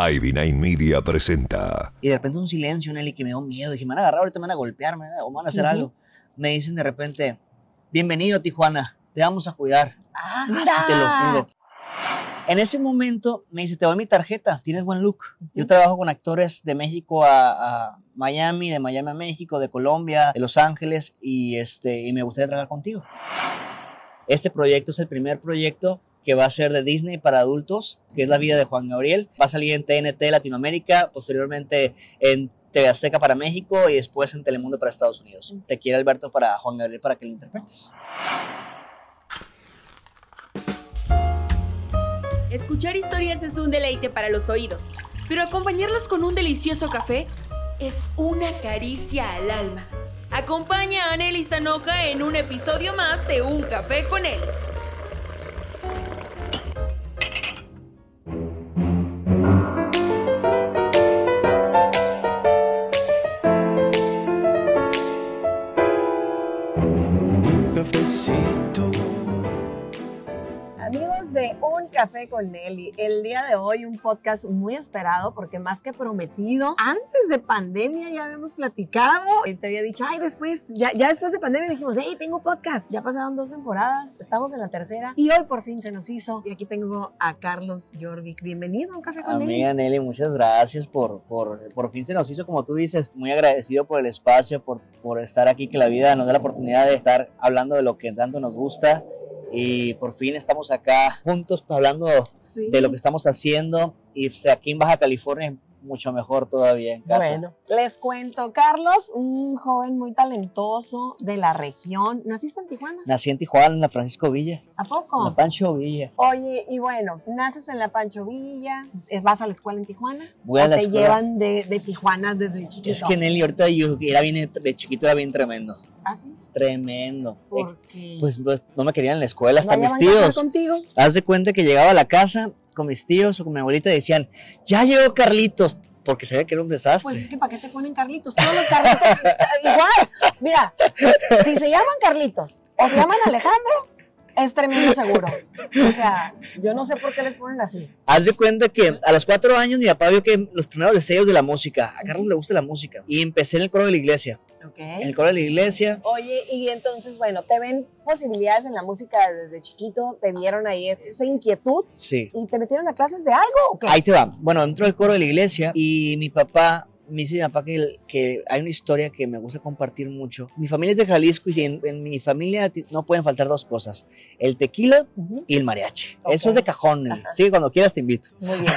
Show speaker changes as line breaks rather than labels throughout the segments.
Ivy Media presenta.
Y de repente un silencio, Nelly, que me dio miedo. Dije, me van a agarrar, ahorita me van a golpear, me van a- o me van a hacer algo. Me dicen de repente, bienvenido Tijuana, te vamos a cuidar. Así te lo juro. En ese momento me dice, te doy mi tarjeta, tienes buen look. Yo trabajo con actores de México a, a Miami, de Miami a México, de Colombia, de Los Ángeles, y, este, y me gustaría trabajar contigo. Este proyecto es el primer proyecto que va a ser de Disney para adultos, que es la vida de Juan Gabriel. Va a salir en TNT Latinoamérica, posteriormente en TV Azteca para México y después en Telemundo para Estados Unidos. Te quiere Alberto para Juan Gabriel para que lo interpretes.
Escuchar historias es un deleite para los oídos, pero acompañarlas con un delicioso café es una caricia al alma. Acompaña a Anneli Sanoja en un episodio más de Un Café con él.
Cafecito.
Amigos de Un Café con Nelly, el día de hoy un podcast muy esperado porque más que prometido, antes de pandemia ya habíamos platicado y te había dicho, ay, después, ya, ya después de pandemia dijimos, hey, tengo podcast, ya pasaron dos temporadas, estamos en la tercera y hoy por fin se nos hizo. Y aquí tengo a Carlos Jorvik, bienvenido a Un Café con
Amiga
Nelly.
Nelly, muchas gracias por, por, por fin se nos hizo, como tú dices, muy agradecido por el espacio, por, por estar aquí, que la vida nos da la oportunidad de estar hablando de lo que tanto nos gusta y por fin estamos acá juntos hablando
Sí.
de lo que estamos haciendo y aquí en Baja California mucho mejor todavía en casa.
Bueno, les cuento, Carlos, un joven muy talentoso de la región. ¿Naciste en Tijuana?
Nací en Tijuana, en la Francisco Villa,
¿A
en
poco?
la Pancho Villa.
Oye, y bueno, naces en la Pancho Villa, eh, vas a la escuela en Tijuana.
Voy a
o
la
te
escuela.
llevan de, de Tijuana desde chiquito.
Es que Nelly ahorita yo era bien, de chiquito era bien tremendo,
¿Ah, sí?
es tremendo. Eh,
Porque
Pues, pues, no me querían en la escuela, hasta
no
mis tíos.
contigo.
Haz de cuenta que llegaba a la casa con mis tíos o con mi abuelita decían, ya llegó Carlitos, porque sabía que era un desastre.
Pues es que ¿para qué te ponen Carlitos? Todos los Carlitos igual. Mira, si se llaman Carlitos o se llaman Alejandro, es tremendo seguro. O sea, yo no sé por qué les ponen así.
Haz de cuenta que a los cuatro años mi papá vio que los primeros deseos de la música, a Carlos le gusta la música, y empecé en el coro de la iglesia. En el coro de la iglesia,
Oye, y entonces, bueno, te ven posibilidades en la música desde chiquito, te vieron ahí esa inquietud
sí.
y te metieron a clases de algo o qué?
Ahí te va. Bueno, entro al coro de la iglesia y mi papá me dice mi papá que, que hay una historia que me gusta compartir mucho. Mi familia es de Jalisco y en, en mi familia no pueden faltar dos cosas, el tequila y el mariachi.
Ok.
Eso es de cajón.
Ajá.
Sí, cuando quieras te invito.
Muy bien.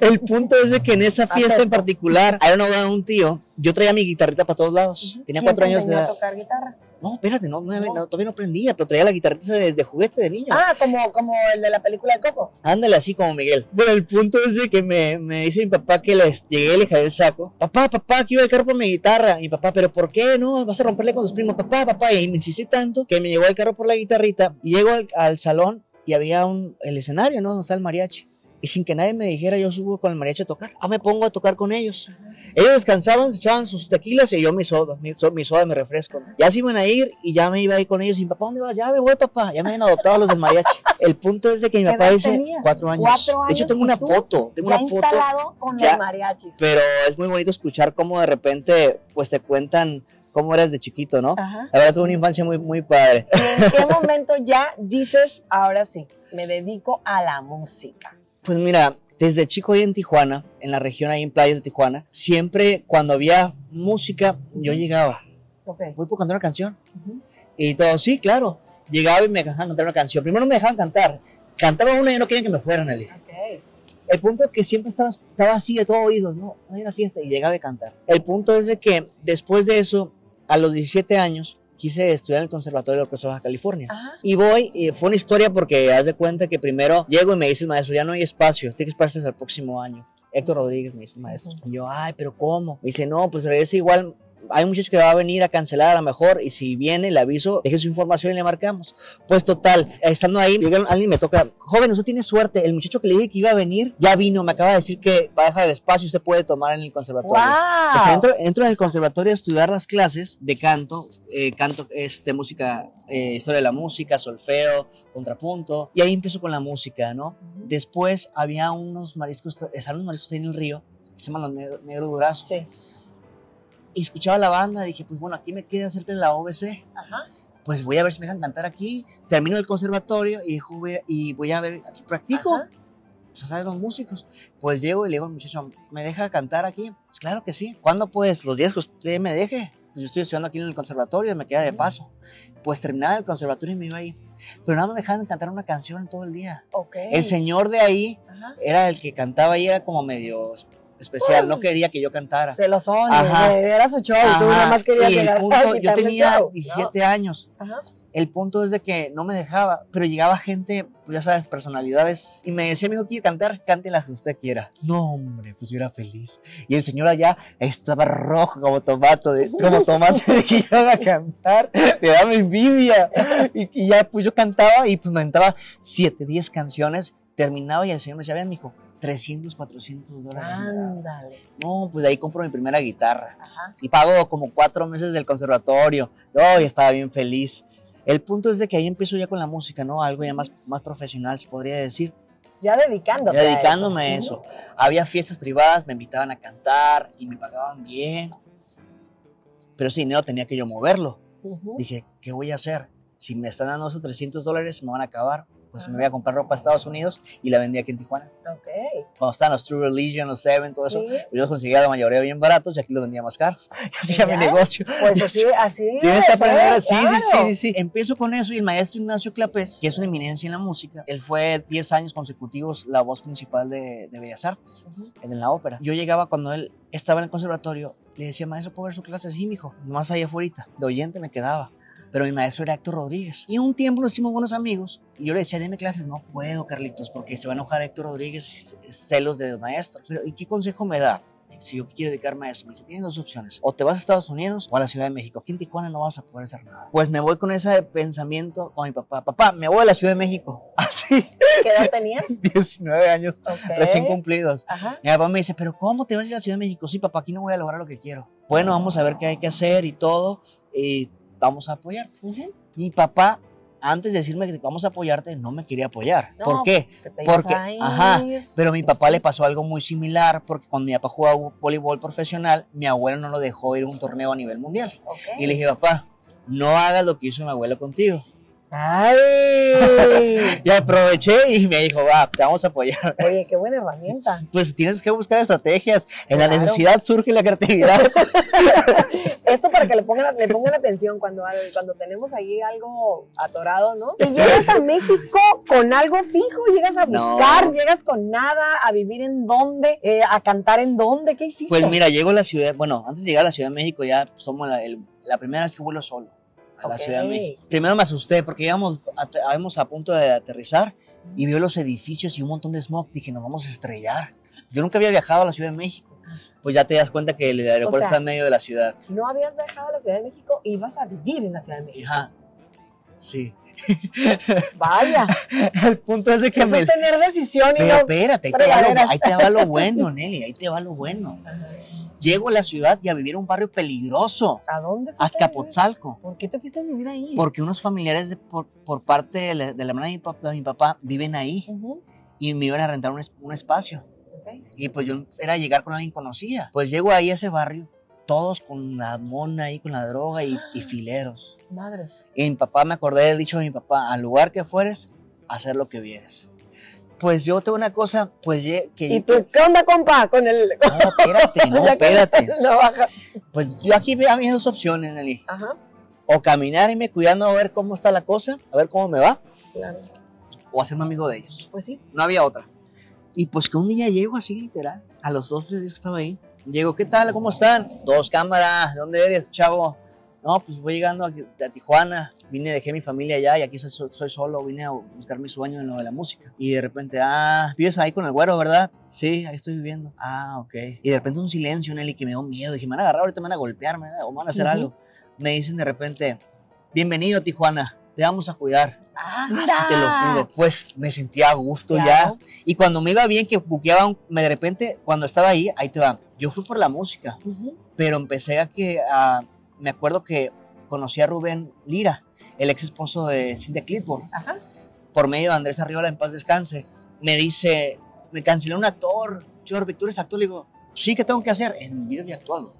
El punto es de que en esa fiesta en particular, hay una boda de un tío, yo traía mi guitarrita para todos lados. Tenía
¿Quién
cuatro
te
años de
a
edad.
tocar guitarra?
No, espérate, no, no,
No.
no, todavía no aprendía, pero traía la guitarrita esa desde juguete de niño.
Ah, como, como el de la película de Coco.
Ándale así como Miguel. Bueno, el punto es de que me, me dice mi papá que les llegué le jalé el saco. Papá, papá, quiero el carro por mi guitarra. Y mi papá, ¿pero por qué? No, vas a romperle con tus primos. Papá, papá. Y me insistí tanto que me llevó el carro por la guitarrita. Y llego al, al salón y había un, el escenario, ¿no? Donde está el mariachi. Y sin que nadie me dijera, yo subo con el mariachi a tocar. Ah, me pongo a tocar con ellos. Ellos descansaban, se echaban sus tequilas y yo mi soda, mi, so- mi soda, mi refresco. ¿no? Ya se iban a ir y ya me iba a ir con ellos. Y mi papá, ¿dónde vas? Ya me voy, papá. Ya me habían adoptado los del mariachi. El punto es de que mi
¿Qué
papá dice
tenías?
cuatro años.
Cuatro
De hecho,
años,
tengo una foto. Tengo
ya
una foto.
instalado con
Ya.
los mariachis.
Pero es muy bonito escuchar cómo de repente, pues te cuentan cómo eras de chiquito, ¿no?
Ajá.
La verdad, tuve una infancia muy, muy padre.
¿Y en qué momento ya dices, ahora sí, me dedico a la música?
Pues mira, desde chico ahí en Tijuana, en la región ahí en Playas de Tijuana, siempre cuando había música, yo llegaba.
Ok.
Voy por cantar una canción.
Ujú.
Y todo, sí, claro. Llegaba y me dejaban cantar una canción. Primero no me dejaban cantar. Cantaba una y no querían que me fueran, Eli.
Ok.
El punto es que siempre estaba, estaba así de todo oídos, ¿no? Hay una fiesta y llegaba a cantar. El punto es de que después de eso, a los 17 años, quise estudiar en el Conservatorio de López Baja California.
Ajá.
Y voy, y fue una historia porque haz de cuenta que primero llego y me dice el maestro, ya no hay espacio, tienes que esperarse hasta el próximo año. Héctor Rodríguez me dice el maestro. Y yo, ay, pero ¿cómo? Me dice, no, pues regresa igual hay un muchacho que va a venir a cancelar a lo mejor y si viene le aviso, deje su información y le marcamos. Pues total, estando ahí, llegaron, alguien me toca, joven, usted tiene suerte, el muchacho que le dije que iba a venir ya vino, me acaba de decir que va a dejar el espacio y usted puede tomar en el conservatorio. Pues
¡Wow!
entro, entro en el conservatorio a estudiar las clases de canto, eh, canto, este, música, eh, historia de la música, solfeo, contrapunto, y ahí empiezo con la música, ¿no? Después había unos mariscos, estaban unos mariscos ahí en el río, que se llaman los negro, negro durazo,
Sí.
Y escuchaba la banda, dije, pues bueno, aquí me queda cerca de la OBC,
Ajá.
pues voy a ver si me dejan cantar aquí, termino el conservatorio y, a- y voy a ver, aquí practico,
Ajá.
pues saben los músicos. Pues llego y le digo al muchacho, ¿me deja cantar aquí? Pues claro que sí. ¿Cuándo pues? Los días que usted me deje. Pues yo estoy estudiando aquí en el conservatorio, me queda de paso. Pues terminaba el conservatorio y me iba ahí. Pero nada más me dejaban cantar una canción todo el día.
Ok.
El señor de ahí
Ajá.
era el que cantaba y era como medio especial, no
Pues,
quería que yo cantara.
Se lo son, era su show, tú
Ajá,
nada más querías a
punto, yo tenía
show, ¿no?
17 años.
Ajá.
El punto es de que no me dejaba, pero llegaba gente, pues ya sabes, personalidades, y me decía, amigo, ¿quiere cantar? Cante la que usted quiera. No, hombre, pues yo era feliz. Y el señor allá estaba rojo como tomate, de, como tomate de que iban a cantar. Me daba envidia. Y, y ya, pues yo cantaba y pues me aventaba 7, 10 canciones, terminaba y el señor me decía, vean, mijo, 300, 400 dólares.
Ándale.
No, pues de ahí compro mi primera guitarra
Ajá.
y pago como cuatro meses del conservatorio. Yo estaba bien feliz. El punto es de que ahí empiezo ya con la música, ¿no? Algo ya más, más profesional, se podría decir.
Ya dedicándote.
Ya
a
dedicándome a
eso.
eso. Había fiestas privadas, me invitaban a cantar y me pagaban bien. Pero ese dinero tenía que yo moverlo.
Ujú.
Dije, ¿qué voy a hacer? Si me están dando esos 300 dólares, me van a acabar. Pues me voy a comprar ropa a Estados Unidos y la vendí aquí en Tijuana.
Ok.
Cuando estaban los True Religion, los Seven, todo eso,
Sí.
yo los conseguía la mayoría bien baratos y aquí los vendía más caros. Hacía mi
Ya.
negocio.
Pues así, así.
Tienes que aprender, sí, sí, sí, sí, sí. Empiezo con eso y el maestro Ignacio Clapés, que es una eminencia en la música, él fue 10 años consecutivos la voz principal de, de Bellas Artes,
Ujú.
en la ópera. Yo llegaba cuando él estaba en el conservatorio, le decía, maestro, ¿puedo ver su clase? Sí, mijo, más allá afuera, de oyente me quedaba. Pero mi maestro era Héctor Rodríguez. Y un tiempo nos hicimos buenos amigos. Y yo le decía, deme clases. No puedo, Carlitos, porque se va a enojar Héctor Rodríguez, celos de maestros. Pero, ¿y qué consejo me da? si yo quiero dedicarme a eso, me dice, tienes dos opciones, o te vas a Estados Unidos o a la Ciudad de México. Aquí en Tijuana no vas a poder hacer nada. Pues me voy con ese pensamiento con mi papá. Papá, me voy a la Ciudad de México. Así,
¿Qué edad tenías?
19 años
Ok.
recién cumplidos.
Ajá.
Mi papá me dice, pero ¿cómo te vas a ir a la Ciudad de México? Sí, papá, aquí no voy a lograr lo que quiero. Bueno, vamos a ver qué hay que hacer y todo, y vamos a apoyarte.
Ujú.
Mi papá, antes de decirme que vamos a apoyarte, no me quería apoyar.
No,
¿Por qué?
Te
Porque, ajá, pero a mi papá le pasó algo muy similar, porque cuando mi papá jugaba voleibol profesional, mi abuelo no lo dejó ir a un torneo a nivel mundial.
Ok.
Y le dije, papá, no hagas lo que hizo mi abuelo contigo.
¡Ay!
Y aproveché y me dijo, va, te vamos a apoyar.
Oye, qué buena herramienta.
Pues tienes que buscar estrategias. En la necesidad surge la creatividad.
Esto para que le pongan, le pongan atención cuando, cuando tenemos ahí algo atorado, ¿no? Y llegas a México con algo fijo, llegas a
No.
buscar, llegas con nada, a vivir en dónde, eh, a cantar en dónde, ¿qué hiciste?
Pues mira, llego a la ciudad, bueno, antes de llegar a la Ciudad de México ya somos la, el- la primera vez que vuelo solo a la
Ok.
Ciudad de México. Primero me asusté porque íbamos a, íbamos a punto de aterrizar y veo los edificios y un montón de smog. Dije, nos vamos a estrellar. Yo nunca había viajado a la Ciudad de México. Pues ya te das cuenta que el aeropuerto
sea,
está en medio de la ciudad.
No habías viajado a la Ciudad de México, ibas a vivir en la Ciudad de México.
Ajá. Sí.
Vaya,
El punto es de que
eso
me...
es tener decisión y
Pero
no...
espérate, ahí te, va lo, ahí te va lo bueno, Nelly, ahí te va lo bueno. Llego a la ciudad y a vivir en un barrio peligroso,
¿A dónde fuiste? a?
Azcapotzalco.
¿Por qué te fuiste a vivir ahí?
Porque unos familiares de- por, por parte de la, de la hermana de mi, papá, de mi papá viven ahí y me iban a rentar un espacio.
Ok.
Y pues yo era llegar con alguien conocida. Pues llego ahí a ese barrio, todos con la mona ahí, con la droga y, y fileros.
Madre.
Y mi papá, me acordé del dicho de mi papá, al lugar que fueres, hacer lo que vieres. Pues yo tengo una cosa, pues que...
¿Y tú qué onda, compa? Con el...
No, espérate, no, espérate.
la baja.
Pues yo aquí veo mis dos opciones, Nelly.
Ajá,
O caminar y me cuidando a ver cómo está la cosa, a ver cómo me va,
claro.
o hacerme amigo de ellos.
Pues sí.
No había otra. Y pues que un día llego así literal, a los dos, tres días que estaba ahí. Llego, ¿qué tal? ¿Cómo están? Dos cámaras, ¿dónde eres, chavo? No, pues voy llegando a, a Tijuana, vine, dejé mi familia allá y aquí soy, soy, solo, vine a buscar mi sueño en lo de la música. Y de repente, ah, vives ahí con el güero, ¿verdad? Sí, ahí estoy viviendo. Ah, ok. Y de repente un silencio, Nelly, que me dio miedo. Dije, me van a agarrar, ahorita me van a golpear, me van a, o me van a hacer
Ujú.
algo. Me dicen de repente, bienvenido Tijuana, te vamos a cuidar.
¡Anda!
Así te lo juro. Pues me sentía a gusto
Claro.
ya. Y cuando me iba bien, que buqueaban, me de repente, cuando estaba ahí, ahí te va. Yo fui por la música
Ujú.
pero empecé a que, a- me acuerdo que conocí a Rubén Lira, el ex esposo de Cintia Clipboard,
Ajá.
por medio de Andrés Arriola, en paz descanse. Me dice, me canceló un actor, George, ¿tú eres actor? Le digo, sí, ¿qué tengo que hacer? En mi vida había actuado.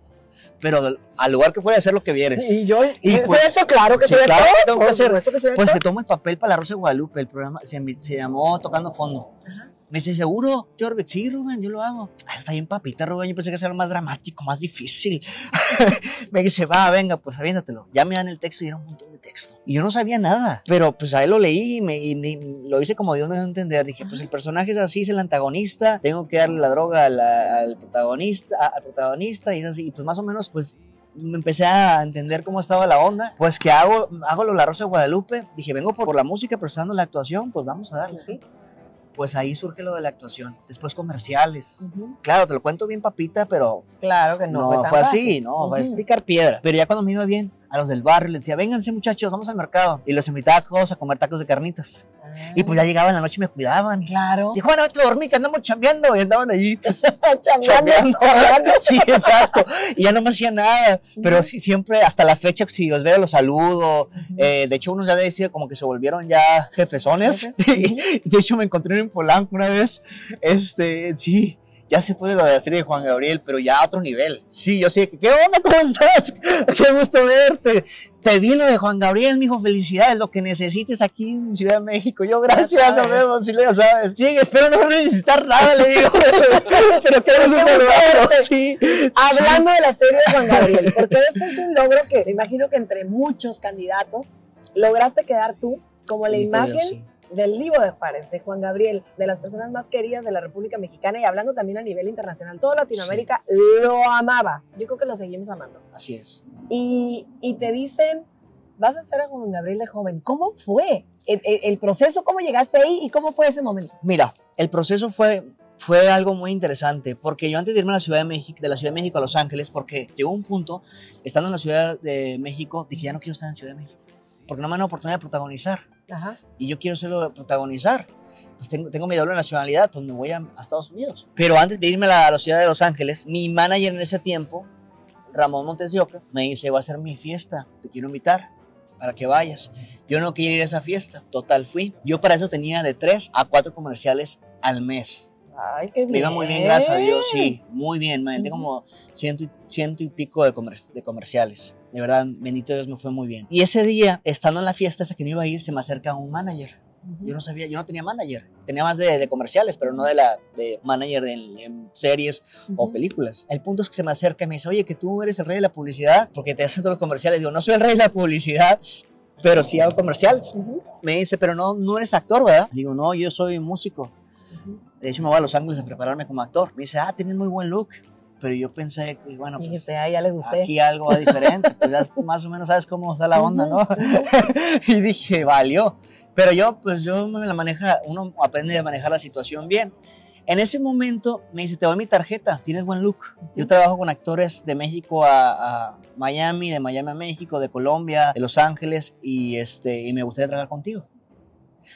Pero al lugar que fuera a hacer lo que vieres.
Y yo,
Y
¿soy
pues-
actor? Claro que
sí,
soy
claro
actor.
que tengo que hacer.
supuesto que soy
Pues
actor.
que tomo el papel para La Rosa de Guadalupe, el programa se, se llamó Tocando Fondo.
Ajá.
Me dice, ¿seguro, George? Sí, Rubén, yo lo hago. Ah, está bien, papita, Rubén. Yo pensé que era más dramático, más difícil. me dice, va, venga, pues aviéntatelo. Ya me dan el texto y era un montón de texto. Y yo no sabía nada, pero pues ahí lo leí y, me, y me- lo hice como Dios me dio a entender. Dije, pues el personaje es así, es el antagonista. Tengo que darle la droga a la- al protagonista, a- al protagonista y es así. Y pues más o menos, pues me empecé a entender cómo estaba la onda. Pues que hago, hago lo La Rosa de Guadalupe. Dije, vengo por, por la música, pero está dando la actuación, pues vamos a darle.
Sí.
Pues ahí surge lo de la actuación. Después comerciales. Claro, te lo cuento bien papita, pero
Claro que no,
no,
fue tan
fue
fácil.
así, no, fue
Ujú.
explicar piedra. Pero ya cuando me iba bien, a los del barrio les decía, vénganse muchachos, vamos al mercado. Y los invitaba a todos a comer tacos de carnitas.
Ah,
Y pues ya llegaban en la noche y me cuidaban.
Claro.
Tijuana, vete a dormir, que andamos chambeando. Y andaban allí pues,
Chambeando,
chambeando. Sí, exacto. Y ya no me hacía nada. Pero sí, siempre, hasta la fecha, si los veo, los saludo. Eh, de hecho, unos ya de decir como que se volvieron ya jefesones.
Jefes.
de hecho, me encontré en Polanco una vez. Este, sí. Ya se fue de lo de la serie de Juan Gabriel, pero ya a otro nivel. Sí, yo sé que, ¿qué onda? ¿Cómo estás? Qué gusto verte. Te vi lo de Juan Gabriel, mijo, felicidades, lo que necesites aquí en Ciudad de México. Yo, gracias, nos vemos, sí, ya sabes. Sí, espero no necesitar nada, le digo. pero qué gusto
Qué gusto
saludarlo.
verte.
Sí.
Hablando de la serie de Juan Gabriel, porque este es un logro que me imagino que entre muchos candidatos lograste quedar tú como la imagen
sí.
Del Livo de Juárez, de Juan Gabriel, de las personas más queridas de la República Mexicana y hablando también a nivel internacional. Toda Latinoamérica lo amaba. Yo creo que lo seguimos amando.
Así es.
Y, y te dicen, vas a ser a Juan Gabriel de joven. ¿Cómo fue el, el- el proceso? ¿Cómo llegaste ahí y cómo fue ese momento?
Mira, el proceso fue, fue algo muy interesante, porque yo antes de irme a la Ciudad de México, de la Ciudad de México a Los Ángeles, porque llegó un punto, estando en la Ciudad de México, dije, ya no quiero estar en Ciudad de México, porque no me dan la oportunidad de protagonizar,
Ajá.
y yo quiero serlo de protagonizar. Pues tengo, tengo mi doble nacionalidad, pues me voy a, a Estados Unidos. Pero antes de irme a la, a la ciudad de Los Ángeles, mi manager en ese tiempo, Ramón Montes de Oca, me dice, va a ser mi fiesta, te quiero invitar para que vayas. Yo no quería ir a esa fiesta, total fui. Yo para eso tenía de tres a cuatro comerciales al mes.
Ay, qué bien.
Me iba muy bien, gracias a Dios, sí, muy bien. Me aventé como ciento y, ciento y pico de, comer- de comerciales. De verdad, bendito Dios, me fue muy bien. Y ese día, estando en la fiesta esa que no iba a ir, se me acerca un manager. Yo no sabía, yo no tenía manager. Tenía más de, de comerciales, pero no de la de manager en, en series o
Ujú.
películas. El punto es que se me acerca y me dice, oye, que tú eres el rey de la publicidad, porque te hacen todos los comerciales. Digo, no soy el rey de la publicidad, pero sí hago comerciales.
Ujú.
Me dice, pero no, no eres actor, ¿verdad? Digo, no, yo soy músico. De hecho, me voy a Los Ángeles a prepararme como actor. Me dice, ah, tienes muy buen look. Pero yo pensé, que, bueno, pues,
Dijiste, ah, ya gusté.
aquí algo va diferente. Pues ya más o menos sabes cómo está la onda, ¿no? y dije, valió. Pero yo, pues yo me la maneja, uno aprende a manejar la situación bien. En ese momento me dice, te doy mi tarjeta, tienes buen look. Yo trabajo con actores de México a, a Miami, de Miami a México, de Colombia, de Los Ángeles, y, este, y me gustaría trabajar contigo.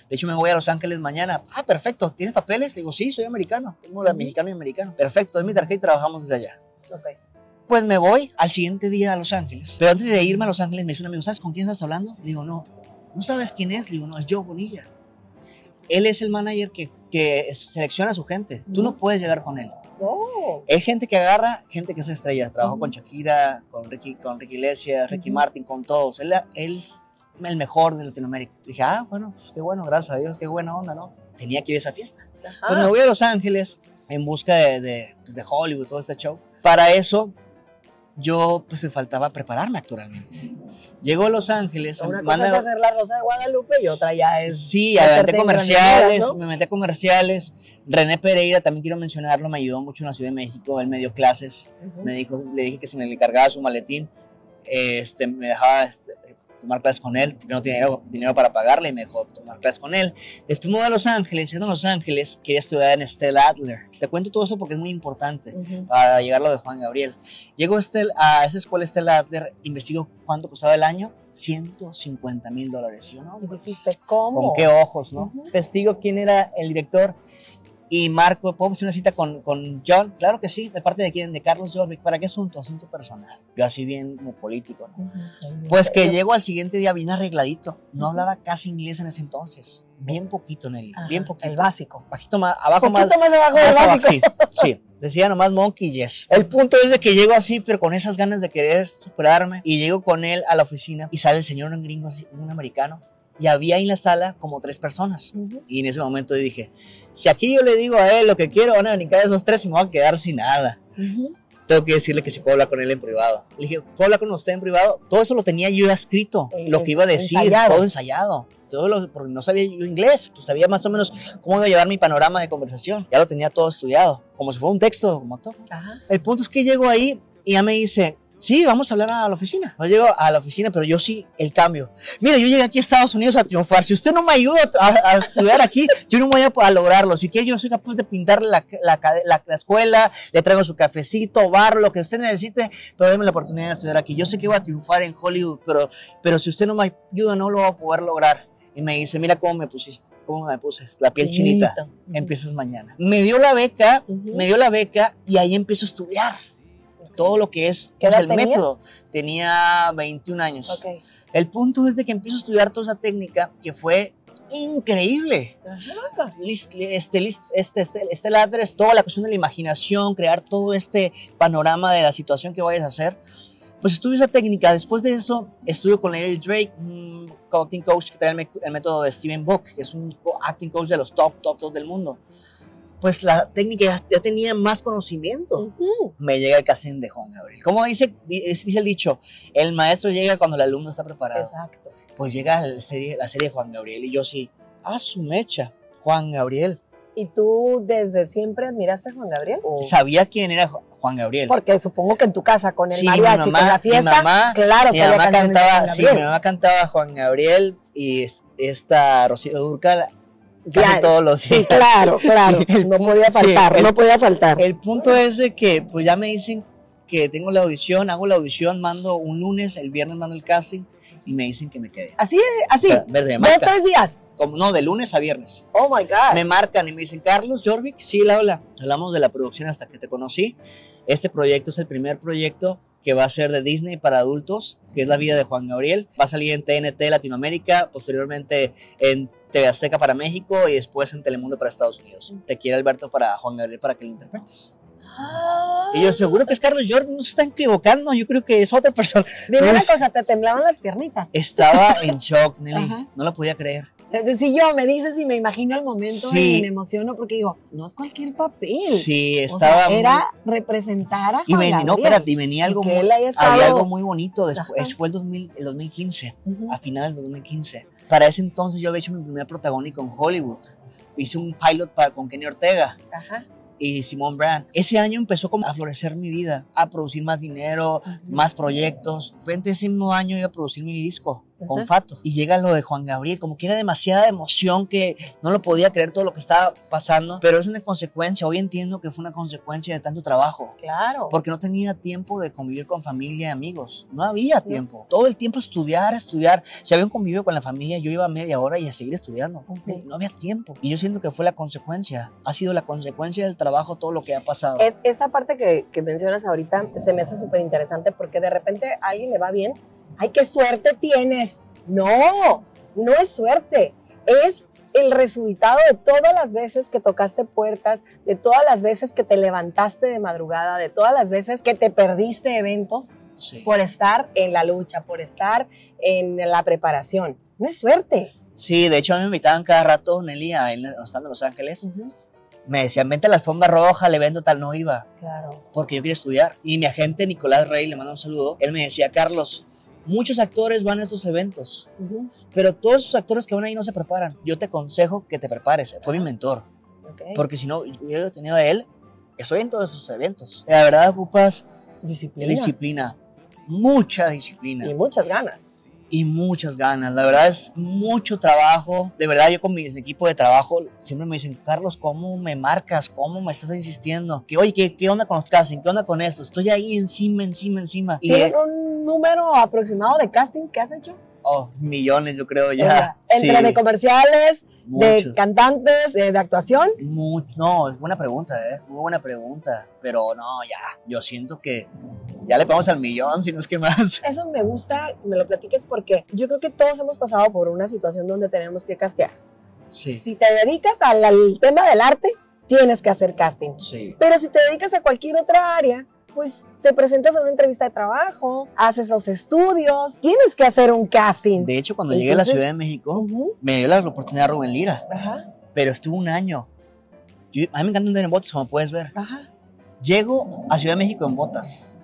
De hecho, me voy a Los Ángeles mañana. Ah, perfecto. ¿Tienes papeles? Digo, sí, soy americano. Tengo la mexicano y americano. Perfecto, es mi tarjeta y trabajamos desde allá.
Ok.
Pues me voy al siguiente día a Los Ángeles. Pero antes de irme a Los Ángeles, me dice un amigo, ¿sabes con quién estás hablando? Le digo, no. ¿No sabes quién es? Le digo, no, es Joe Bonilla. Él es el manager que, que selecciona a su gente. Tú no
Ujú.
puedes llegar con él.
Oh.
Es gente que agarra, gente que es estrella. Trabajó
Ujú.
con Shakira, con Ricky, con Ricky Iglesias, Ricky
Ujú.
Martin, con todos. Él, él el mejor de Latinoamérica. Dije, ah, bueno, pues qué bueno, gracias a Dios, qué buena onda, ¿no? Tenía que ir a esa fiesta.
Ajá.
Pues me voy a Los Ángeles en busca de, de, pues, de Hollywood, todo este show. Para eso, yo pues me faltaba prepararme actualmente. Llego a Los Ángeles,
Una cosa es hacer la Rosa de Guadalupe y otra ya es.
Sí, aventé
en
comerciales,
¿no?
me metí a comerciales. René Pereira, también quiero mencionarlo, me ayudó mucho en la Ciudad de México, él me dio clases,
Ujú.
me dijo, le dije que se me le cargaba su maletín. este, me dejaba este, tomar clases con él, porque no tenía dinero, dinero para pagarle y me dejó tomar clases con él. Después me voy a Los Ángeles, siendo en Los Ángeles, quería estudiar en Stella Adler. Te cuento todo eso porque es muy importante
Ujú.
para llegar a lo de Juan Gabriel. Llego a, Estel- a esa escuela Stella Adler, investigo cuánto costaba el año, 150 mil dólares. Y Yo no,
Y
pues,
dijiste, ¿cómo?
¿Con qué ojos, no?
Ujú.
Investigo quién era el director y Marco, ¿puedo hacer una cita con, con John? Claro que sí, de parte de quién, de Carlos Jorvik. ¿Para qué asunto? Asunto personal. Yo así bien como político, ¿no? Pues que
Yo-
llego al siguiente día bien arregladito. No hablaba casi inglés en ese entonces. Bien poquito, Nelly.
Ajá,
bien poquito.
El básico.
Bajito más, abajo más.
Poquito más abajo del
más abajo,
básico.
sí, sí. Decía nomás Monkey Yes. El punto es de que llego así, pero con esas ganas de querer superarme. Y llego con él a la oficina y sale el señor, un gringo, así, un americano. Y había en la sala como tres personas. Y en ese momento dije, si aquí yo le digo a él lo que quiero, van a brincar esos tres y me voy a quedar sin nada.
Ujú.
Tengo que decirle que si puedo hablar con él en privado. Le dije, ¿puedo hablar con usted en privado? Todo eso lo tenía yo escrito,
Eh,
lo que iba a decir,
ensayado.
todo ensayado. Todo lo, porque no sabía yo inglés, pues sabía más o menos cómo iba a llevar mi panorama de conversación. Ya lo tenía todo estudiado, como si fuera un texto, como todo.
Ajá.
El punto es que llego ahí y ya me dice, sí, vamos a hablar a la oficina. Yo llego a la oficina, pero yo sí, el cambio. Mira, yo llegué aquí a Estados Unidos a triunfar. Si usted no me ayuda a, a estudiar aquí, yo no voy a, a lograrlo. Si que yo soy capaz de pintarle la, la, la- la escuela, le traigo su cafecito, bar, lo que usted necesite, pero déme la oportunidad de estudiar aquí. Yo sé que voy a triunfar en Hollywood, pero, pero si usted no me ayuda, no lo voy a poder lograr. Y me dice, mira cómo me pusiste, cómo me puse, la piel chinita. Empiezas mañana. Me dio la beca, me dio la beca y ahí empiezo a estudiar todo lo que es
¿Qué
pues,
edad
el
tenías?
método. Tenía 21 años.
Ok.
El punto es de que empiezo a estudiar toda esa técnica que fue increíble. Este, list- este, este, este ladder es toda la cuestión de la imaginación, crear todo este panorama de la situación que vayas a hacer. Pues estudio esa técnica. Después de eso, estudio con Larry Drake, un acting coach que trae el, método de Steven Book, que es un acting coach de los top, top, top del mundo. Pues la técnica ya, ya tenía más conocimiento me llega el casting de Juan Gabriel. Como dice, di- dice el dicho, el maestro llega cuando el alumno está preparado.
Exacto.
Pues llega la serie, la serie de Juan Gabriel y yo sí, a su mecha, Juan Gabriel.
¿Y tú desde siempre admiraste a Juan Gabriel? ¿O-
Sabía quién era Ju- Juan Gabriel.
Porque supongo que en tu casa, con el
Sí, mi
mariachi,
mamá-
con la
mi
fiesta,
mamá-
claro
mi
que
mamá
de Juan
cantaba, sí, mi mamá cantaba Juan Gabriel y es- esta Rocío Durcal casi
Ya,
todos los
Sí, claro, claro.
Sí,
no podía
sí,
faltar,
el-
no podía faltar.
El punto es de que pues ya me dicen que tengo la audición, hago la audición, mando un lunes, el viernes mando el casting y me dicen que me quedé.
Así, así.
Verde de
Dos, tres días.
Como, no, de lunes a viernes.
Oh my God.
Me marcan y me dicen, Carlos Jorvik, sí, la hola. Hablamos de la producción hasta que te conocí. Este proyecto es el primer proyecto que va a ser de Disney para adultos, que es la vida de Juan Gabriel. Va a salir en TNT Latinoamérica, posteriormente en TV Azteca para México y después en Telemundo para Estados Unidos. Te quiere Alberto para Juan Gabriel para que lo interpretes.
Ah.
Y yo seguro que es Carlos Jorvik, no se está equivocando, yo creo que es otra persona.
Dime una cosa, te temblaban las piernitas.
Estaba en shock, Nelly,
Ajá.
no lo podía creer.
Si yo me dices y me imagino el momento
Sí.
y me emociono porque digo, no es cualquier papel.
Sí,
O
estaba
sea,
muy-
era representar a
Y
Juan
venía, no,
Gabriel.
espérate, y venía algo
Y
muy,
estado-
había algo muy bonito después,
Ajá.
fue el, 2000, el 2015,
Ujú.
a finales del 2015. Para ese entonces yo había hecho mi primer protagónico en Hollywood. Hice un pilot para, con Kenny Ortega
Ajá.
y Simone Brand. Ese año empezó como a florecer mi vida, a producir más dinero, más proyectos. De repente ese mismo año iba a producir mi disco con. Fato. Y llega lo de Juan Gabriel, como que era demasiada emoción que no lo podía creer todo lo que estaba pasando. Pero es una consecuencia, hoy entiendo que fue una consecuencia de tanto trabajo.
Claro.
Porque no tenía tiempo de convivir con familia y amigos. No había tiempo. Todo el tiempo estudiar, estudiar. Si había un convivio con la familia, yo iba media hora y a seguir estudiando.
Ujú.
No había tiempo. Y yo siento que fue la consecuencia. Ha sido la consecuencia del trabajo todo lo que ha pasado.
Es- esa parte que, que mencionas ahorita se me hace súper interesante porque de repente a alguien le va bien. ¡Ay, qué suerte tienes! No, no es suerte. Es el resultado de todas las veces que tocaste puertas, de todas las veces que te levantaste de madrugada, de todas las veces que te perdiste eventos
Sí.
por estar en la lucha, por estar en la preparación. No es suerte.
Sí, de hecho a mí me invitaban cada rato, Nelly, a en- estando en Los Ángeles. Me decían, vente a la alfombra roja, al evento tal, no iba.
Claro.
porque yo quería estudiar. Y mi agente Nicolás Rey, le mando un saludo, él me decía, Carlos, muchos actores van a estos eventos, pero todos esos actores que van ahí no se preparan. Yo te aconsejo que te prepares. Fue mi mentor, porque si no hubiera tenido a él, estoy en todos esos eventos. La verdad ocupas
Disciplina.
disciplina, mucha disciplina
Y muchas ganas.
Y muchas ganas. La verdad es mucho trabajo. De verdad, yo con mi equipo de trabajo siempre me dicen, Carlos, ¿cómo me marcas? ¿Cómo me estás insistiendo? Que, oye, ¿qué, qué onda con los castings? ¿Qué onda con esto? Estoy ahí encima, encima, encima.
¿Tienes un número aproximado de castings que has hecho?
oh, millones, yo creo ya.
entre
Sí,
de comerciales, de cantantes, de, de actuación.
No, es buena pregunta, ¿eh? Muy buena pregunta. Pero no, ya, yo siento que ya le pegamos al millón, si no es que más.
Eso me gusta que me lo platiques porque yo creo que todos hemos pasado por una situación donde tenemos que castear.
Sí,
Si te dedicas al, al tema del arte, tienes que hacer casting.
sí.
Pero si te dedicas a cualquier otra área, pues te presentas a una entrevista de trabajo, haces los estudios, tienes que hacer un casting.
De hecho, cuando llegué a la Ciudad de México, me dio la oportunidad Rubén Lira,
Ajá,
pero estuve un año. Yo- a mí me encanta andar en botas, como puedes ver.
ajá.
Llego a Ciudad de México en botas.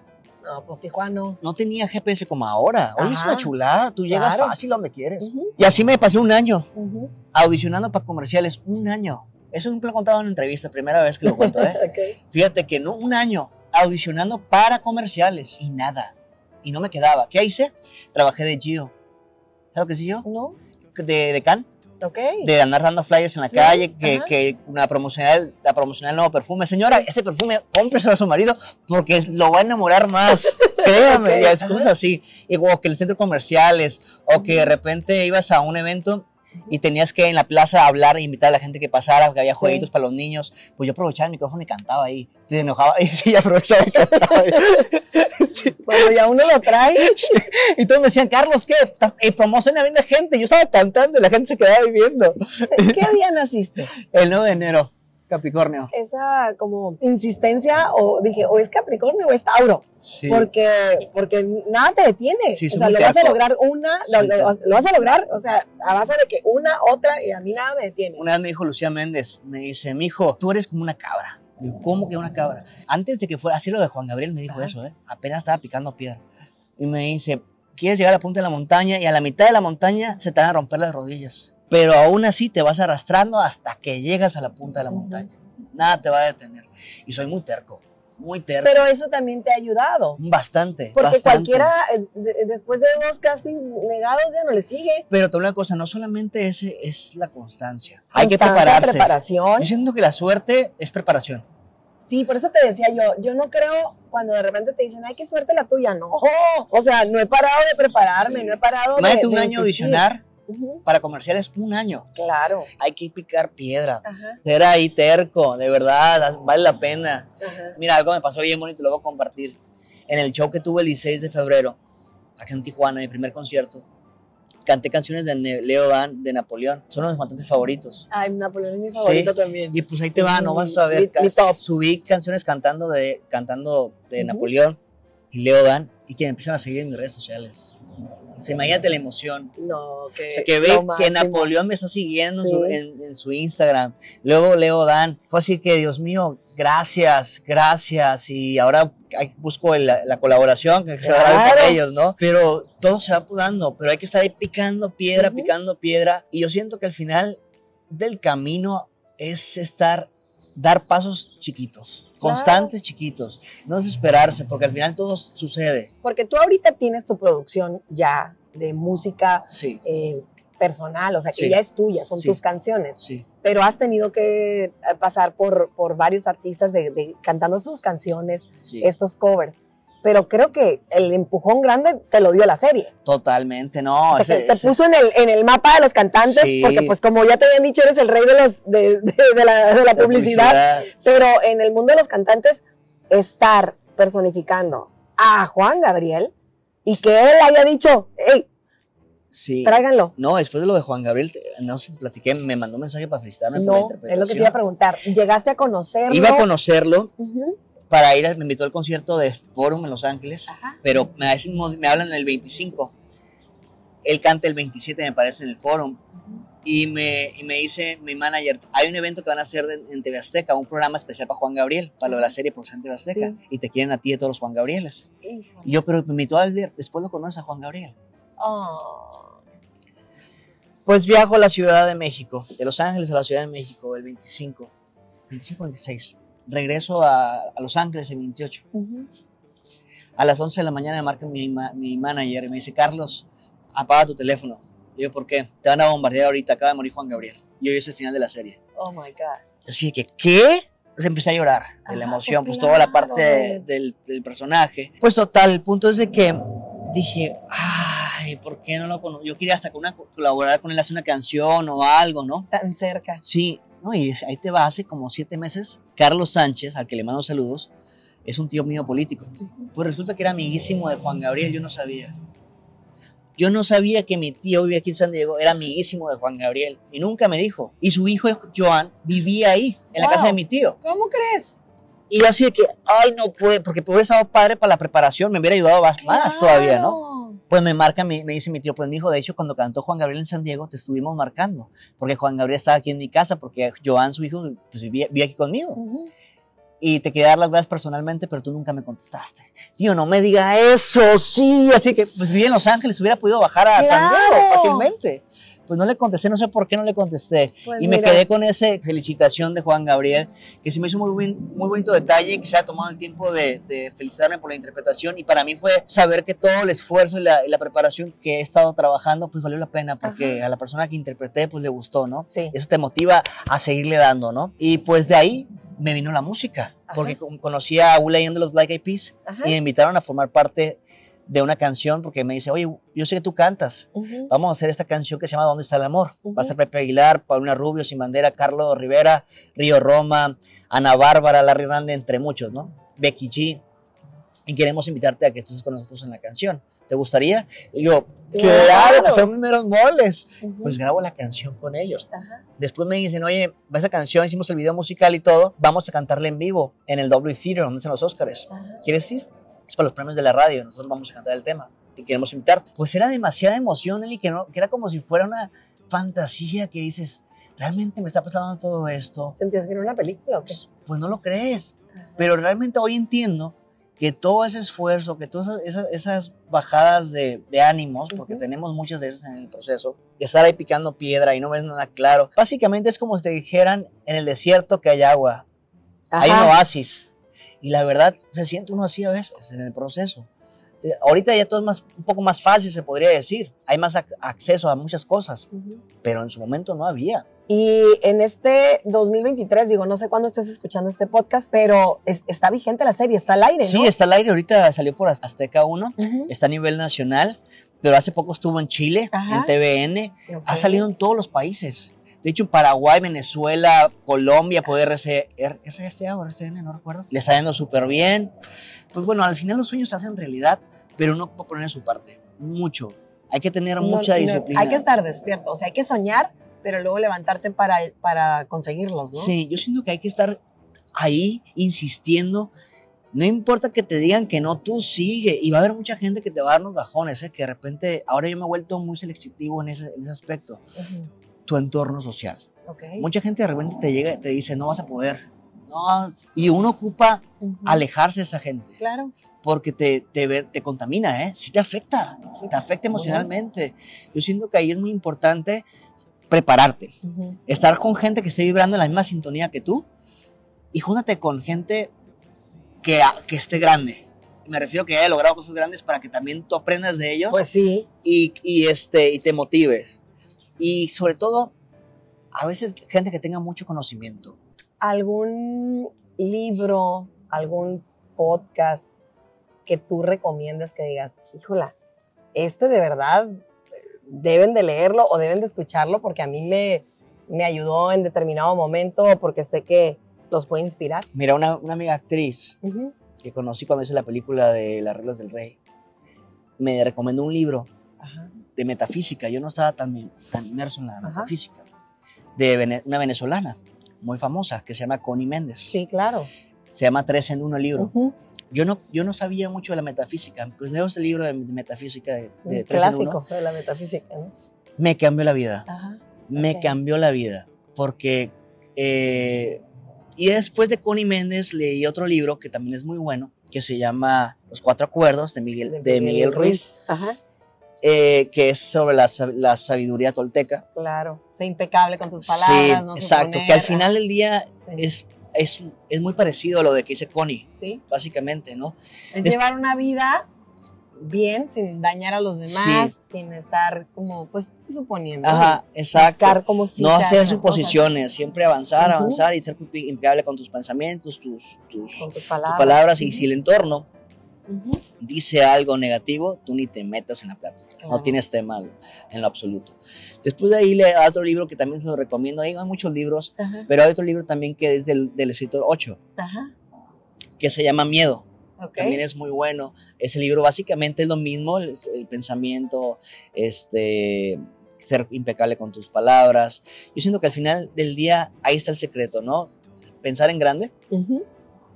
No, pues Tijuana.
No tenía GPS como ahora. Hoy es una chulada. Tú llegas
Claro.
fácil a donde quieres. Y así me pasé un año audicionando para comerciales. Un año. Eso nunca lo he contado en una entrevista. Primera vez que lo cuento, ¿eh?
Ok.
Fíjate que no, un año audicionando para comerciales y nada. Y no me quedaba. ¿Qué hice? Trabajé de Gio. ¿Sabes lo que es Gio?
¿No?
De, de Can.
Ok.
De andar dando flyers en la
Sí,
calle, que, que una promocional, la promocional nuevo perfume. Señora, ese perfume, cómpreselo a su marido porque lo va a enamorar más. Créame,
Ok,
y es
ajá.
cosas así. Y, o que en el centro comerciales, o que de repente ibas a un evento y tenías que en la plaza hablar e invitar a la gente que pasara, que había
Sí.
jueguitos para los niños. Pues yo aprovechaba el micrófono y cantaba ahí. Se enojaba y sí, aprovechaba y cantaba ahí. Sí.
Cuando ya uno lo trae,
Y todos me decían, Carlos, ¿qué? Eh, promociona bien la gente. Yo estaba cantando y la gente se quedaba viviendo.
¿qué día naciste?
El 9 de enero, Capricornio.
Esa como insistencia o dije, o es Capricornio o es Tauro,
Sí.
porque, porque nada te detiene.
Sí,
o sea, lo vas a lograr una, lo,
Soy
lo- vas a lograr, o sea, a base de que una, otra, y a mí nada me detiene.
Una vez me dijo Lucía Méndez, me dice, mijo, tú eres como una cabra. Digo, ¿cómo que una cabra? Antes de que fuera así lo de Juan Gabriel me dijo
Ajá.
eso, ¿eh? Apenas estaba picando piedra. Y me dice, quieres llegar a la punta de la montaña y a la mitad de la montaña se te van a romper las rodillas. Pero aún así te vas arrastrando hasta que llegas a la punta de la montaña. Nada te va a detener. Y soy muy terco, muy terco.
Pero eso también te ha ayudado.
bastante.
Porque
bastante.
cualquiera, eh, de- después de dos castings negados, ya no le sigue.
Pero te una cosa, no solamente ese es la constancia. Hay que
Constancia,
prepararse.
preparación.
Yo siento que la suerte es preparación.
Sí, por eso te decía yo, yo no creo cuando de repente te dicen, ay, qué suerte la tuya. No, o sea, no he parado de prepararme,
Sí.
no he parado de.
Imagínate un
de
año
insistir.
audicionar Para comerciales, un año.
Claro.
Hay que picar piedra.
Ajá,
Ser ahí terco, de verdad, vale la pena.
ajá.
Mira, algo me pasó bien bonito, lo voy a compartir. En el show que tuve el 16 de febrero, acá en Tijuana, mi primer concierto, canté canciones de Leo Dan, de Napoleón. Son uno de mis cantantes favoritos.
Ay, Napoleón es mi favorito también.
Y pues ahí te va, no vas a ver.
Mi- mi top.
Subí canciones cantando de, cantando de
Ujú.
Napoleón y Leo Dan y que me empiezan a seguir en mis redes sociales. O sea, imagínate la emoción.
No, que.
O sea, que ve que. Napoleón me está siguiendo en, su,
Sí.
en- en su Instagram. Luego Leo Dan. Fue así que, Dios mío, gracias, gracias. Y ahora busco el- la, la colaboración que
Claro.
con ellos, ¿no? Pero todo se va dando, pero hay que estar ahí picando piedra, picando piedra. Y yo siento que al final del camino es estar, dar pasos chiquitos.
Claro.
Constantes chiquitos, no desesperarse, porque al final todo sucede.
Porque tú ahorita tienes tu producción ya de música
Sí,
eh, personal, o sea, que
Sí.
ya es tuya, son
Sí.
tus canciones.
sí.
Pero has tenido que eh, pasar por, por varios artistas de, de- cantando sus canciones, estos covers. Pero creo que el empujón grande te lo dio la serie.
Totalmente, no.
o sea,
ese-
que te
ese-
puso en el, en el mapa de los cantantes,
Sí.
porque pues como ya te habían dicho, eres el rey de, los, de, de- de la, de la publicidad. Pero en el mundo de los cantantes, estar personificando a Juan Gabriel y que él haya dicho, hey,
Sí.
tráiganlo.
No, después de lo de Juan Gabriel, no sé si te platiqué, me mandó un mensaje para felicitarme por la
No,
interpretación.
es lo que te iba a preguntar. ¿Llegaste a conocerlo?
Iba a conocerlo
Ujú.
Para ir, me invitó al concierto de Forum en Los Ángeles,
Ajá.
pero me, me hablan el 25. Él canta el 27, me parece, en el Forum. Y me, y me dice mi manager, hay un evento que van a hacer en, en TV Azteca, un programa especial para Juan Gabriel, para lo de la serie por TV Azteca,
Sí.
y te quieren a ti de todos los Juan Gabrieles.
Híjole.
Y yo, pero me invitó al después lo conoces a Juan Gabriel.
Oh.
Pues viajo a la Ciudad de México, de Los Ángeles a la Ciudad de México el 25, 25, 26. Regreso a, a Los Ángeles el 28.
Ujú.
A las 11 de la mañana me marca mi, mi manager y me dice, Carlos, apaga tu teléfono. Y yo, ¿por qué? Te van a bombardear ahorita, acaba de morir Juan Gabriel. Y hoy es el final de la serie.
Oh my God.
Así que, ¿qué? Pues empecé a llorar de la
Ajá,
emoción,
pues
pues, toda la parte del, del personaje. Pues total, el punto es de que dije, ay, ¿por qué no lo conozco? Yo quería hasta con una, colaborar con él, hacer una canción o algo, ¿no?
Tan cerca.
Sí, no, y ahí te va, hace como siete meses, Carlos Sánchez, al que le mando saludos, es un tío mío político. Pues resulta que era amiguísimo de Juan Gabriel, yo no sabía. Yo no sabía que mi tío vivía aquí en San Diego, era amiguísimo de Juan Gabriel, y nunca me dijo. Y su hijo, Joan, vivía ahí, en la casa de mi tío.
¿Cómo crees?
Y yo así de que, ay, no puede, porque hubiera estado padre para la preparación, me hubiera ayudado más, más todavía, ¿no? Pues me marca, me, me dice mi tío, pues mi hijo, de hecho, cuando cantó Juan Gabriel en San Diego, te estuvimos marcando, porque Juan Gabriel estaba aquí en mi casa, porque Joan, su hijo, pues vivía, vivía aquí conmigo. Y te quería dar las gracias personalmente, pero tú nunca me contestaste. Tío, no me diga eso, sí. Así que, pues vivía en Los Ángeles, hubiera podido bajar a San. Diego fácilmente. Pues no le contesté, no sé por qué no le contesté.
Pues
y me quedé con esa felicitación de Juan Gabriel, que se me hizo muy, buen- muy bonito detalle y que se haya tomado el tiempo de, de felicitarme por la interpretación. Y para mí fue saber que todo el esfuerzo y la, y la preparación que he estado trabajando, pues valió la pena, porque a la persona que interpreté, pues le gustó, ¿no?
Sí.
Eso te motiva a seguirle dando, ¿no? Y pues de ahí me vino la música,
Ajá.
porque con- conocí a Will.i.am de los Black Eyed Peas
Ajá.
y me invitaron a formar parte de una canción porque me dice, oye, yo sé que tú cantas, vamos a hacer esta canción que se llama ¿Dónde está el amor?
Ujú.
Va a ser Pepe Aguilar, Paulina Rubio, Sin Bandera, Carlos Rivera, Río Roma, Ana Bárbara, Larry Hernández, entre muchos, ¿no? Becky G. Y queremos invitarte a que estés con nosotros en la canción. ¿Te gustaría? Y yo,
Claro.
claro, son mis meros moles. Pues grabo la canción con ellos.
Ajá.
Después me dicen, oye, va esa canción, hicimos el video musical y todo, vamos a cantarla en vivo en el W Theater, donde hacen los Oscars.
Ajá.
¿Quieres ir? Es para los premios de la radio, nosotros vamos a cantar el tema y queremos invitarte. Pues era demasiada emoción, Eli, que, no, que era como si fuera una fantasía que dices, ¿realmente me está pasando todo esto?
¿Sentías que era una película o qué?
Pues, pues no lo crees,
Ajá.
pero realmente hoy entiendo que todo ese esfuerzo, que todas esas, esas bajadas de, de ánimos, porque
Ujú.
tenemos muchas de esas en el proceso, de estar ahí picando piedra y no ves nada claro, básicamente es como si te dijeran en el desierto que hay agua, hay un
Ajá.
oasis, y la verdad se siente uno así a veces en el proceso. Ahorita ya todo es más, un poco más fácil, se podría decir. Hay más ac- acceso a muchas cosas,
Ujú.
pero en su momento no había.
Y en este 2023, digo, no sé cuándo estés escuchando este podcast, pero es- está vigente la serie, está al aire, ¿no?
Sí, está al aire. Ahorita salió por Azteca 1,
Ujú.
está a nivel nacional, pero hace poco estuvo en Chile,
Ajá.
en TVN.
Ok.
Ha salido en todos los países. De hecho, en Paraguay, Venezuela, Colombia, por RC, RCA o RCN, no recuerdo. Le está yendo súper bien. Pues bueno, al final los sueños se hacen realidad, pero uno ocupa poner su parte. Mucho. Hay que tener
No,
mucha
no,
disciplina.
Hay que estar despierto, o sea, hay que soñar, pero luego levantarte para, para conseguirlos, ¿no?
Sí, yo siento que hay que estar ahí insistiendo. No importa que te digan que no, tú sigue. Y va a haber mucha gente que te va a dar unos bajones, ¿eh? que de repente, ahora yo me he vuelto muy selectivo en ese, en ese aspecto.
Ujú.
Tu entorno social. Mucha gente de repente te llega y te dice, no vas a poder. No, y uno ocupa alejarse de esa gente.
Claro.
Porque te, te, te contamina, ¿eh? Sí te afecta.
Sí,
te afecta
ujú.
emocionalmente. Yo siento que ahí es muy importante prepararte estar con gente que esté vibrando en la misma sintonía que tú y júntate con gente que, que esté grande. Me refiero que haya logrado cosas grandes para que también tú aprendas de ellos
Pues sí.
y, y, este, y te motives. Y sobre todo, a veces gente que tenga mucho conocimiento.
¿Algún libro, algún podcast que tú recomiendas que digas, híjola, este de verdad deben de leerlo o deben de escucharlo porque a mí me, me ayudó en determinado momento o porque sé que los puede inspirar?
Mira, una, una amiga actriz que conocí cuando hice la película de Las reglas del rey, me recomendó un libro
Ajá.
De metafísica. Yo no estaba tan, tan inmerso en la
Ajá.
metafísica. De vene- una venezolana muy famosa que se llama Connie Méndez.
Sí, claro.
Se llama Tres en Uno el libro. Yo no, yo no sabía mucho de la metafísica. Pues leo ese libro de, de metafísica de, de
Un
Tres en Uno.
clásico de la metafísica. ¿no?
Me cambió la vida.
Ajá.
Me cambió la vida. Porque. eh, y después de Connie Méndez leí otro libro que también es muy bueno, que se llama Los Cuatro Acuerdos de Miguel, de Miguel Ruiz,
Ajá.
Eh, que es sobre la, la sabiduría tolteca.
Claro. Sé impecable con tus palabras.
sí,
no
exacto. Que al final del día
Sí.
es es, es muy parecido a lo de que dice Connie,
Sí.
básicamente, ¿no?
Es
Es-
llevar una vida bien, sin dañar a los demás, sin estar como, pues, suponiendo.
Ajá, exacto.
Buscar como si
no hacer
las cosas.
suposiciones, siempre avanzar, avanzar y ser impecable con tus pensamientos, tus, tus,
Con tus
tus
palabras.
Y si el entorno Dice algo negativo, tú ni te metas en la plática. No tienes tema en lo absoluto. Después de ahí le otro libro que también se lo recomiendo. Hay muchos libros, pero hay otro libro también que es del, del escritor 8,
Ajá.
que se llama Miedo.
Ok.
También es muy bueno. Ese libro básicamente es lo mismo, el, el pensamiento, este, ser impecable con tus palabras. Yo siento que al final del día ahí está el secreto, ¿no? Pensar en grande,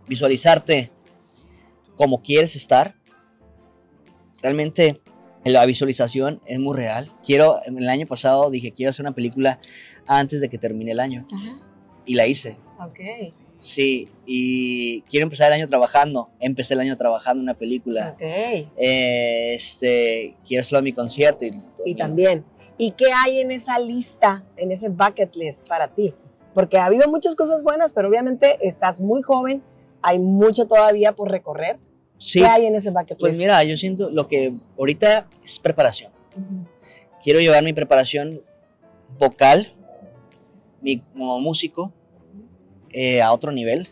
visualizarte como quieres estar. Realmente la visualización es muy real. Quiero, el año pasado dije, quiero hacer una película antes de que termine el año.
Ajá.
Y la hice.
Ok.
Sí, y quiero empezar el año trabajando. Empecé el año trabajando en una película.
Ok.
Eh, este, quiero hacerlo a mi concierto. Y,
Y también, ¿y qué hay en esa lista, en ese bucket list para ti? Porque ha habido muchas cosas buenas, pero obviamente estás muy joven, hay mucho todavía por recorrer.
Sí,
¿Qué hay en ese bucket
pues
list?
mira, yo siento lo que ahorita es preparación. Quiero llevar mi preparación vocal, mi, como músico, eh, a otro nivel,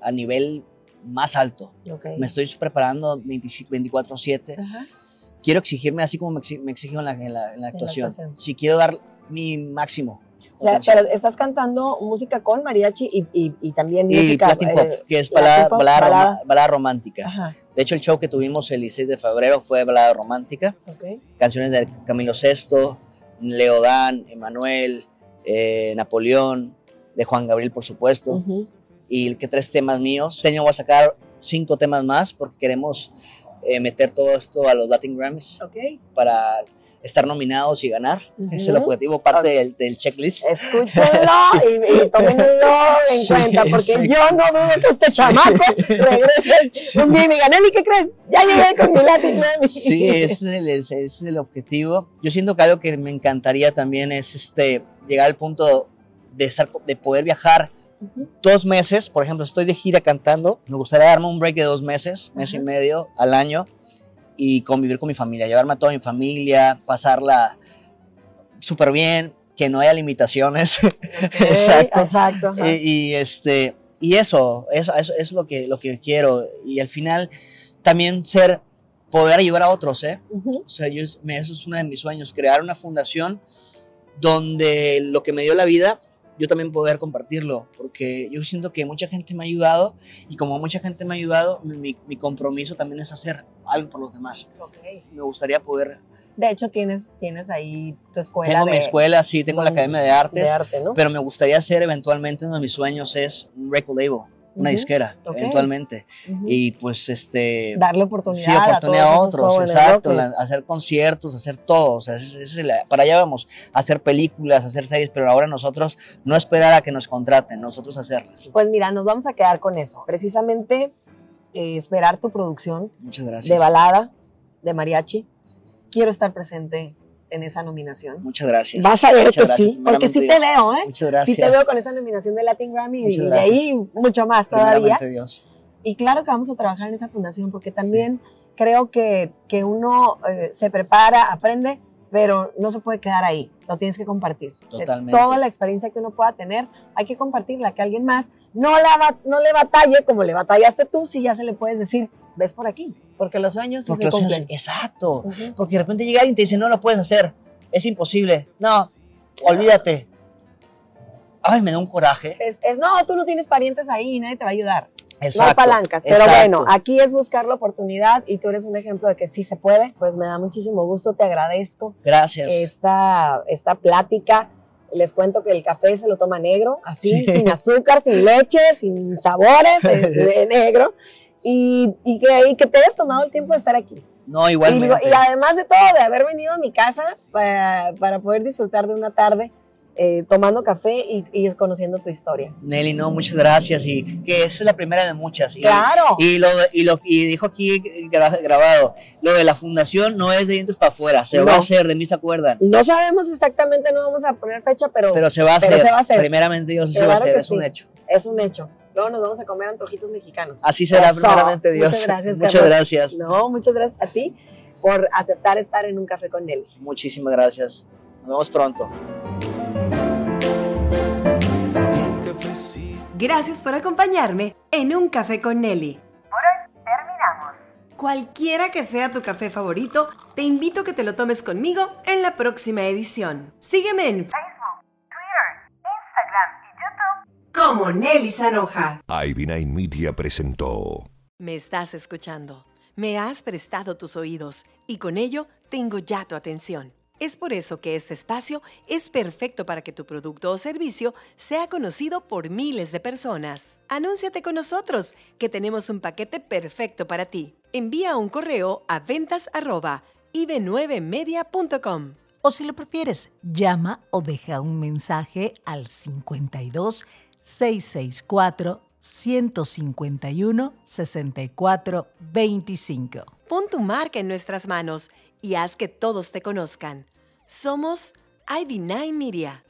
a nivel más alto.
Ok.
Me estoy preparando 25 24/7.
Ajá.
Quiero exigirme así como me, exi- me exijo en la, en la- en la actuación.
actuación.
Si quiero dar mi máximo.
O sea, pero estás cantando música con mariachi y, y- y también
y
música.
Latin
eh,
pop, que es balada,
pop,
balada,
balada.
balada romántica.
Ajá.
De hecho, el show que tuvimos el 16 de febrero fue balada romántica.
Ok.
Canciones de Camilo VI, Leodán, Emanuel, eh, Napoleón, de Juan Gabriel, por supuesto.
Ujú.
Y que tres temas míos. Este año voy a sacar cinco temas más porque queremos eh, meter todo esto a los Latin Grammys
Ok.
para estar nominados y ganar.
Ujú.
Es el objetivo, parte del, del checklist.
Escúchenlo y, y tómenlo en
Sí,
cuenta, porque
sí.
yo no dudo que este chamaco regrese un día y me diga, Nelly, ¿qué crees? Ya llegué con mi Latin Grammy.
Sí, ese es, el, ese es el objetivo. Yo siento que algo que me encantaría también es este, llegar al punto de, estar, de poder viajar
Ujú.
dos meses. Por ejemplo, estoy de gira cantando. Me gustaría darme un break de dos meses, mes y medio al año y convivir con mi familia, llevarme a toda mi familia, pasarla súper bien, que no haya limitaciones. Exacto.
Exacto.
y, y, este y eso, eso, eso, es lo que, lo que quiero. Y al final también ser, poder ayudar a otros, ¿eh? O sea, yo, eso es uno de mis sueños, crear una fundación donde lo que me dio la vida, yo también poder compartirlo, porque yo siento que mucha gente me ha ayudado y como mucha gente me ha ayudado, mi, mi compromiso también es hacer algo por los demás.
Ok.
Me gustaría poder...
De hecho, tienes, tienes ahí tu escuela
Tengo
de,
mi escuela, sí, tengo la
donde-
Academia de Artes,
de arte, ¿no?
pero me gustaría hacer eventualmente uno de mis sueños es un record label, una disquera,
ok.
eventualmente. Y pues este...
Darle oportunidad,
Sí, oportunidad a, otros,
jóvenes,
exacto, hacer conciertos, hacer todo, o sea, es la- para allá vamos, hacer películas, hacer series, pero ahora nosotros no esperar a que nos contraten, nosotros hacerlas.
Pues mira, nos vamos a quedar con eso. Precisamente eh, esperar tu producción
Muchas gracias.
de balada, de mariachi. Quiero estar presente en esa nominación.
Muchas gracias.
Vas a ver
Muchas
que
gracias,
sí, porque sí te
primeramente
veo, ¿eh?
Muchas gracias.
Sí te veo con esa nominación de Latin Grammy y,
Muchas
y de
gracias.
ahí mucho más todavía.
Dios.
Y claro que vamos a trabajar en esa fundación porque también creo que, que uno eh, se prepara, aprende, pero no se puede quedar ahí. Lo tienes que compartir. De
Totalmente.
Toda la experiencia que uno pueda tener, hay que compartirla, que alguien más no, la va- no le batalle como le batallaste tú, si ya se le puedes decir, ves por aquí, porque los sueños sí
Porque
se
los sueños-
cumplen.
exacto.
Ujú.
Porque de repente llega alguien y te dice, no lo puedes hacer, es imposible. No, olvídate. Ay, me da un coraje.
Es, es, no, tú no tienes parientes ahí y nadie te va a ayudar.
Exacto.
no hay palancas, pero
exacto.
bueno, aquí es buscar la oportunidad y tú eres un ejemplo de que sí se puede. Pues me da muchísimo gusto, te agradezco
Gracias.
esta, esta plática. Les cuento que el café se lo toma negro, así,
Sí.
sin azúcar, sin leche, sin sabores, de negro. Y, y que, y que te hayas tomado el tiempo de estar aquí.
No,
Y,
igualmente.
digo, y además de todo, de haber venido a mi casa para, para poder disfrutar de una tarde eh, tomando café y, y conociendo tu historia.
Nelly, no, muchas gracias. Y que esa es la primera de muchas. Y,
Claro.
Y, lo, y, lo, y dijo aquí gra- grabado, lo de la fundación no es de dientes para afuera, se va
No.
a hacer, de mí se acuerdan.
No sabemos exactamente, no vamos a poner fecha, pero,
Pero se va a
Pero
hacer.
se va a hacer.
Primeramente Dios se va a hacer, es un
sí.
hecho.
es un hecho.
Luego nos vamos a comer antojitos mexicanos.
Así será,
Eso.
primeramente Dios.
Muchas gracias,
Muchas
Carlos.
gracias.
No, muchas gracias a ti por aceptar estar en un café con Nelly.
Muchísimas gracias. Nos vemos pronto.
Gracias por acompañarme en Un Café con Nelly. Por hoy terminamos. Cualquiera que sea tu café favorito, te invito a que te lo tomes conmigo en la próxima edición. Sígueme en Como Nelly Sanoja.
Ivy Media presentó.
Me estás escuchando. Me has prestado tus oídos y con ello tengo ya tu atención. Es por eso que este espacio es perfecto para que tu producto o servicio sea conocido por miles de personas. Anúnciate con nosotros, que tenemos un paquete perfecto para ti. Envía un correo a ventas arroba ibe9media.com.
O si lo prefieres, llama o deja un mensaje al 52 664 151 64 25.
Pon tu marca en nuestras manos y haz que todos te conozcan. Somos Ivy9 Media.